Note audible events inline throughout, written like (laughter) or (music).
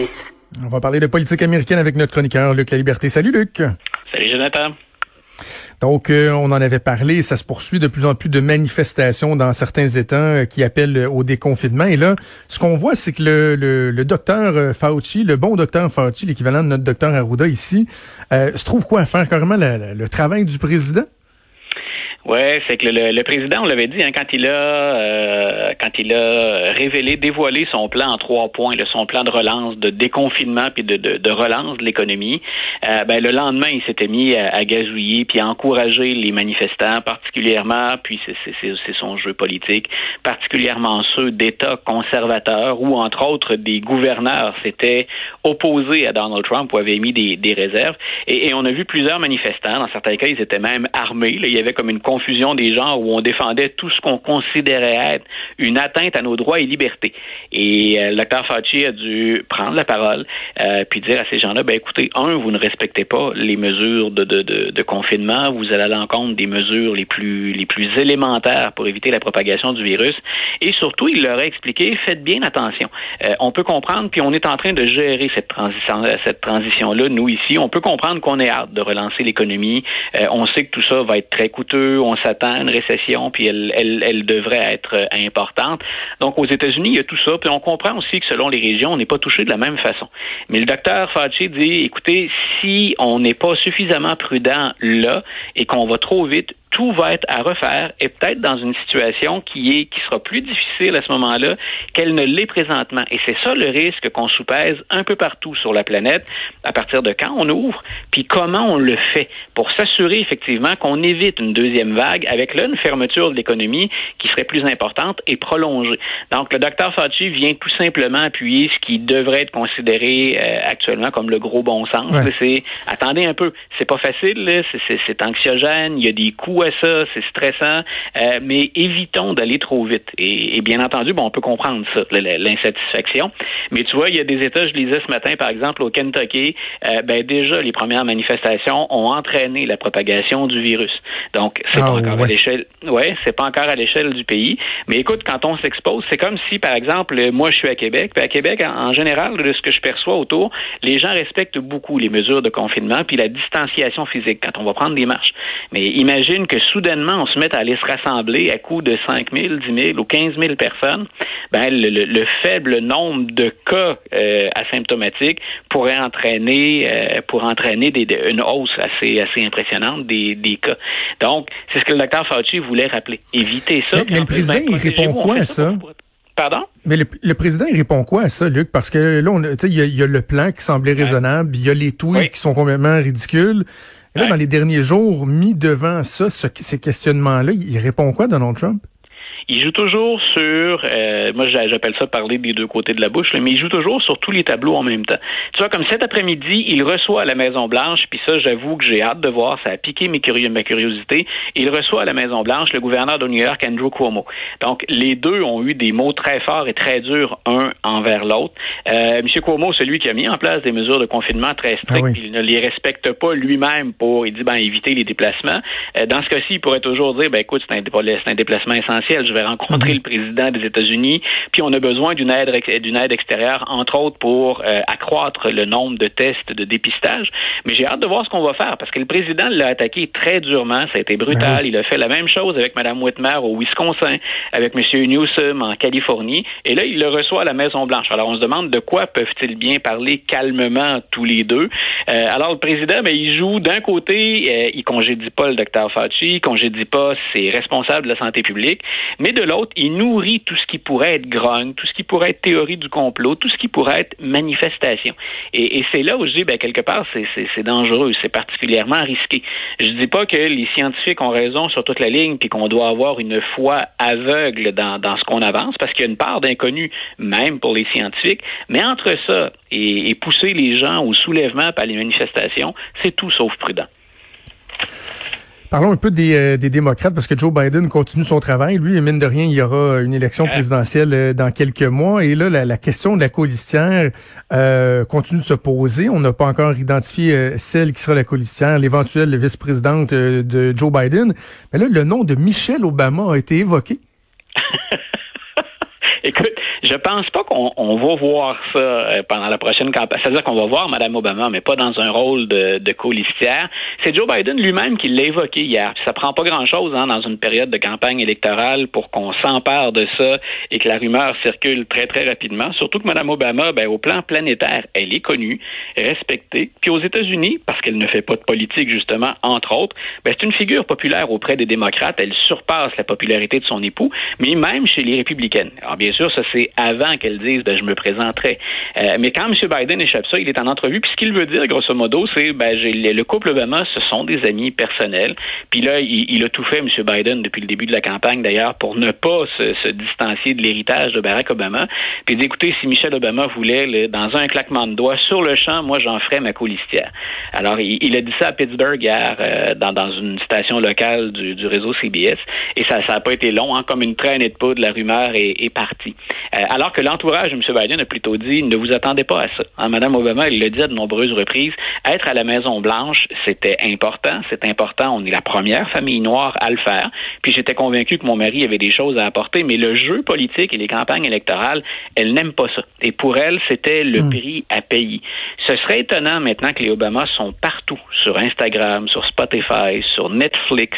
justice. On va parler de politique américaine avec notre chroniqueur Luc La Liberté. Salut Luc. Salut Jonathan. Donc, euh, on en avait parlé, ça se poursuit de plus en plus de manifestations dans certains États euh, qui appellent au déconfinement. Et là, ce qu'on voit, c'est que le, le, docteur euh, Fauci, le bon docteur Fauci, l'équivalent de notre docteur Arruda ici, se trouve quoi à faire carrément le travail du président? Ouais, c'est que le, le, président, on l'avait dit, hein, quand il a euh, quand il a révélé, dévoilé son plan en trois points, son plan de relance, de déconfinement puis de, de, de relance de l'économie, euh, ben, le lendemain, il s'était mis à, à, gazouiller puis à encourager les manifestants, particulièrement, puis c'est son jeu politique, particulièrement ceux d'États conservateurs ou entre autres des gouverneurs s'étaient opposés à Donald Trump ou avaient mis des, des réserves. Et, et, on a vu plusieurs manifestants, dans certains cas, ils étaient même armés. Là, il y avait comme une confusion des genres où on défendait tout ce qu'on considérait être une atteinte à nos droits et libertés. Et euh, le Fauci a dû prendre la parole euh, puis dire à ces gens-là, ben écoutez, un, vous ne respectez pas les mesures de, de, de, de confinement, vous allez à l'encontre des mesures les plus les plus élémentaires pour éviter la propagation du virus. Et surtout, il leur a expliqué, faites bien attention. Euh, on peut comprendre, puis on est en train de gérer cette transition cette transition-là, nous ici. On peut comprendre qu'on est hâte de relancer l'économie. Euh, on sait que tout ça va être très coûteux on s'attend une récession, puis elle devrait être euh, importante. Donc, aux États-Unis, il y a tout ça. Puis on comprend aussi que selon les régions, on n'est pas touché de la même façon. Mais le docteur Fauci dit, écoutez, si on n'est pas suffisamment prudent là et qu'on va trop vite, tout va être à refaire et peut-être dans une situation qui est qui sera plus difficile à ce moment-là qu'elle ne l'est présentement. Et c'est ça le risque qu'on soupèse un peu partout sur la planète à partir de quand on ouvre, puis comment on le fait pour s'assurer effectivement qu'on évite une deuxième vague avec là une fermeture de l'économie qui serait plus importante et prolongée. Donc le docteur Fauci vient tout simplement appuyer ce qui devrait être considéré euh, actuellement comme le gros bon sens. C'est attendez un peu, c'est pas facile, c'est anxiogène, il y a des coûts ça, c'est stressant, euh, mais évitons d'aller trop vite. Et, bien entendu, bon, on peut comprendre ça, l'insatisfaction. Mais tu vois, il y a des États, je lisais ce matin, par exemple, au Kentucky, euh, ben déjà, les premières manifestations ont entraîné la propagation du virus. Donc, c'est pas ah, encore à l'échelle, ouais, c'est pas encore à l'échelle du pays. Mais écoute, quand on s'expose, c'est comme si, par exemple, moi, je suis à Québec, puis à Québec, en, général, de ce que je perçois autour, les gens respectent beaucoup les mesures de confinement, puis la distanciation physique quand on va prendre des marches. Mais imagine que soudainement, on se mette à aller se rassembler à coup de 5 000, 10 000 ou 15 000 personnes, ben, le, faible nombre de cas euh, asymptomatiques pourrait entraîner, euh, pour entraîner des, une hausse assez, assez impressionnante des, des cas. Donc, c'est ce que le docteur Fauci voulait rappeler. Éviter ça. Mais, le président, il répond quoi à ça? Pardon? Mais le, président, il répond quoi à ça, Luc? Parce que là, il y, y, a le plan qui semblait raisonnable, il y a les tweets qui sont complètement ridicules. Et là, dans les derniers jours, mis devant ça, ces questionnements-là, il répond quoi, Donald Trump? Il joue toujours sur, euh, moi j'appelle ça parler des deux côtés de la bouche, mais il joue toujours sur tous les tableaux en même temps. Tu vois, comme cet après-midi, il reçoit à la Maison Blanche, puis ça, j'avoue que j'ai hâte de voir, ça a piqué mes ma curiosité. Il reçoit à la Maison Blanche le gouverneur de New York, Andrew Cuomo. Donc, les deux ont eu des mots très forts et très durs un envers l'autre. Euh, M. Cuomo, celui qui a mis en place des mesures de confinement très strictes, ah il ne les respecte pas lui-même pour, il dit, ben, éviter les déplacements. Euh, dans ce cas-ci, il pourrait toujours dire, ben, écoute, c'est un, un déplacement essentiel. Je vais rencontrer le président des États-Unis, puis on a besoin d'une aide d'une aide extérieure, entre autres pour euh, accroître le nombre de tests de dépistage. Mais j'ai hâte de voir ce qu'on va faire parce que le président l'a attaqué très durement, ça a été brutal. Mhm. Il a fait la même chose avec Mme Whitmer au Wisconsin, avec M. Newsom en Californie, et là il le reçoit à la Maison Blanche. Alors on se demande de quoi peuvent-ils bien parler calmement tous les deux. Euh, alors le président, ben, il joue d'un côté, euh, il congédie pas le docteur Fauci, il congédie pas ses responsables de la santé publique, mais de l'autre, il nourrit tout ce qui pourrait être grogne, tout ce qui pourrait être théorie du complot, tout ce qui pourrait être manifestation. Et, c'est là où je dis, ben, quelque part, c'est dangereux, c'est particulièrement risqué. Je dis pas que les scientifiques ont raison sur toute la ligne, puis qu'on doit avoir une foi aveugle dans, dans ce qu'on avance, parce qu'il y a une part d'inconnu, même pour les scientifiques. Mais entre ça et, et pousser les gens au soulèvement par les manifestations, c'est tout sauf prudent. Parlons un peu des, euh, des, démocrates parce que Joe Biden continue son travail. Lui, mine de rien, il y aura une élection présidentielle euh, dans quelques mois. Et là, la, question de la colistière euh, continue de se poser. On n'a pas encore identifié celle qui sera la colistière, l'éventuelle vice-présidente de Joe Biden. Mais là, le nom de Michelle Obama a été évoqué. (laughs) Je pense pas qu'on va voir ça euh, pendant la prochaine campagne. C'est-à-dire qu'on va voir Mme Obama, mais pas dans un rôle de, de colistière. C'est Joe Biden lui-même qui l'a évoqué hier. Ça prend pas grand-chose hein, dans une période de campagne électorale pour qu'on s'empare de ça et que la rumeur circule très, très rapidement. Surtout que Mme Obama, ben, au plan planétaire, elle est connue, respectée. Puis aux États-Unis, parce qu'elle ne fait pas de politique, justement, entre autres, ben, c'est une figure populaire auprès des démocrates. Elle surpasse la popularité de son époux, mais même chez les républicaines. Alors, bien sûr, ça, c'est avant qu'elle dise, ben, je me présenterai. Euh, mais quand M. Biden échappe ça, il est en entrevue, puis ce qu'il veut dire, grosso modo, c'est, ben, le couple Obama, ce sont des amis personnels. Puis là, il, a tout fait, M. Biden, depuis le début de la campagne, d'ailleurs, pour ne pas se, distancier de l'héritage de Barack Obama. Puis d'écouter si Michelle Obama voulait, dans un claquement de doigts, sur le champ, moi, j'en ferais ma colistière. Alors, il, a dit ça à Pittsburgh hier, euh, dans, dans une station locale du, du réseau CBS, et ça n'a pas été long, hein, comme une traînée de poudre, la rumeur est, est partie. Euh, alors que l'entourage de M. Biden a plutôt dit, ne vous attendez pas à ça. Hein, Mme Obama, elle l'a dit à de nombreuses reprises, être à la Maison-Blanche, c'était important, c'est important, on est la première famille noire à le faire. Puis j'étais convaincu que mon mari avait des choses à apporter, mais le jeu politique et les campagnes électorales, elle n'aime pas ça. Et pour elle, c'était le hmm. prix à payer. Ce serait étonnant maintenant que les Obama sont partout, sur Instagram, sur Spotify, sur Netflix,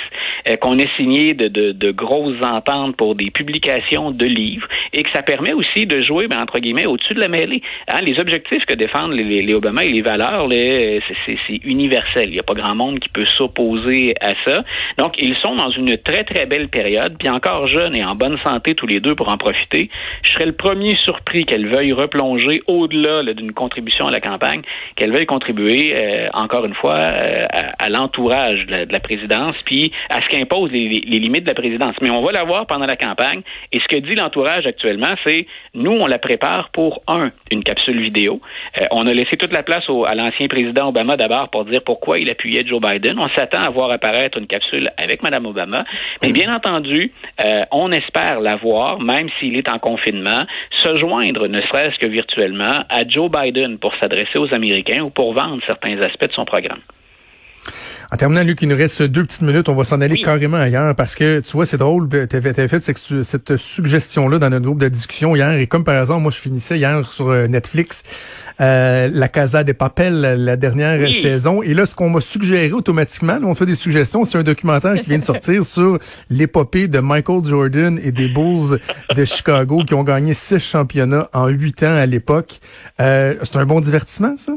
euh, qu'on ait signé de, de, de, grosses ententes pour des publications de livres et que ça permet aussi de jouer, ben, entre guillemets, au-dessus de la mêlée. Hein, les objectifs que défendent les, les, Obama et les valeurs, c'est universel. Il n'y a pas grand monde qui peut s'opposer à ça. Donc, ils sont dans une très, très belle période, puis encore jeunes et en bonne santé tous les deux pour en profiter. Je serais le premier surpris qu'elle veuille replonger au-delà d'une contribution à la campagne, qu'elle veuille contribuer, euh, encore une fois, euh, à, l'entourage de, la présidence, puis à ce impose les, limites de la présidence. Mais on va la voir pendant la campagne. Et ce que dit l'entourage actuellement, c'est nous, on la prépare pour un, une capsule vidéo. Euh, on a laissé toute la place à l'ancien président Obama d'abord pour dire pourquoi il appuyait Joe Biden. On s'attend à voir apparaître une capsule avec Mme Obama. Mais bien entendu, euh, on espère la voir, même s'il est en confinement, se joindre, ne serait-ce que virtuellement, à Joe Biden pour s'adresser aux Américains ou pour vendre certains aspects de son programme. En terminant, Luc, il nous reste deux petites minutes. On va s'en aller carrément ailleurs parce que, tu vois, c'est drôle. Tu avais, fait cette, suggestion-là dans notre groupe de discussion hier. Et comme par exemple, moi, je finissais hier sur euh, Netflix euh, La Casa des Papel, la dernière saison. Et là, ce qu'on m'a suggéré automatiquement, on fait des suggestions, c'est un documentaire qui vient de sortir (laughs) sur l'épopée de Michael Jordan et des Bulls de Chicago qui ont gagné six championnats en huit ans à l'époque. Euh, c'est un bon divertissement, ça?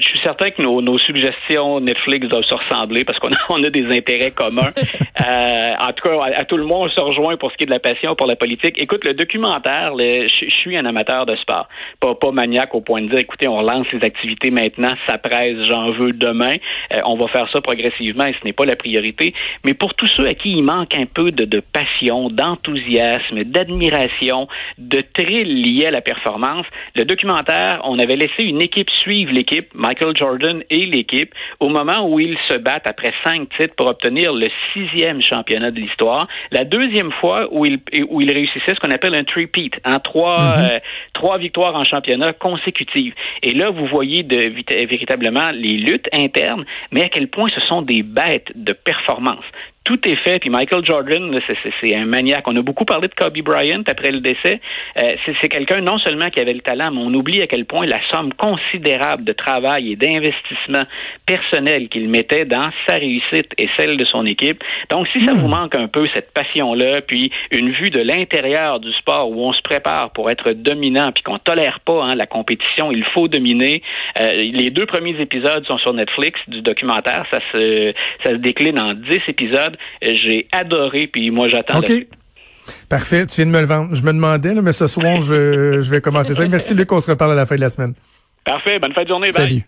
Je suis certain que nos, nos, suggestions Netflix doivent se ressembler parce qu'on a, (laughs) on a des intérêts communs. (laughs) euh, en tout cas, à, tout le monde, on se rejoint pour ce qui est de la passion pour la politique. Écoute, le documentaire, je, suis un amateur de sport. Pas, pas maniaque au point de dire, écoutez, on relance les activités maintenant, ça presse, j'en veux demain. Euh, on va faire ça progressivement et ce n'est pas la priorité. Mais pour tous ceux à qui il manque un peu de, de passion, d'enthousiasme, d'admiration, de thrill lié à la performance, le documentaire, on avait laissé une équipe suivre l'équipe Michael Jordan et l'équipe au moment où ils se battent après cinq titres pour obtenir le sixième championnat de l'histoire. La deuxième fois où ils, où ils réussissaient ce qu'on appelle un three-peat, hein, trois, mhm. euh, trois victoires en championnat consécutives. Et là, vous voyez de, véritablement les luttes internes, mais à quel point ce sont des bêtes de performance tout est fait. Puis Michael Jordan, c'est un maniaque. On a beaucoup parlé de Kobe Bryant après le décès. Euh, c'est quelqu'un non seulement qui avait le talent, mais on oublie à quel point la somme considérable de travail et d'investissement personnel qu'il mettait dans sa réussite et celle de son équipe. Donc, si ça hmm. vous manque un peu cette passion-là, puis une vue de l'intérieur du sport où on se prépare pour être dominant, puis qu'on tolère pas hein, la compétition, il faut dominer. Euh, les deux premiers épisodes sont sur Netflix du documentaire. Ça se, ça se décline en dix épisodes. J'ai adoré, puis moi, j'attends. OK. Parfait, tu viens de me le vendre. Je me demandais, mais ce soir, je, je vais commencer ça. Merci, Luc. On se reparle à la fin de la semaine. Parfait. Bonne fin de journée. Bye. Salut.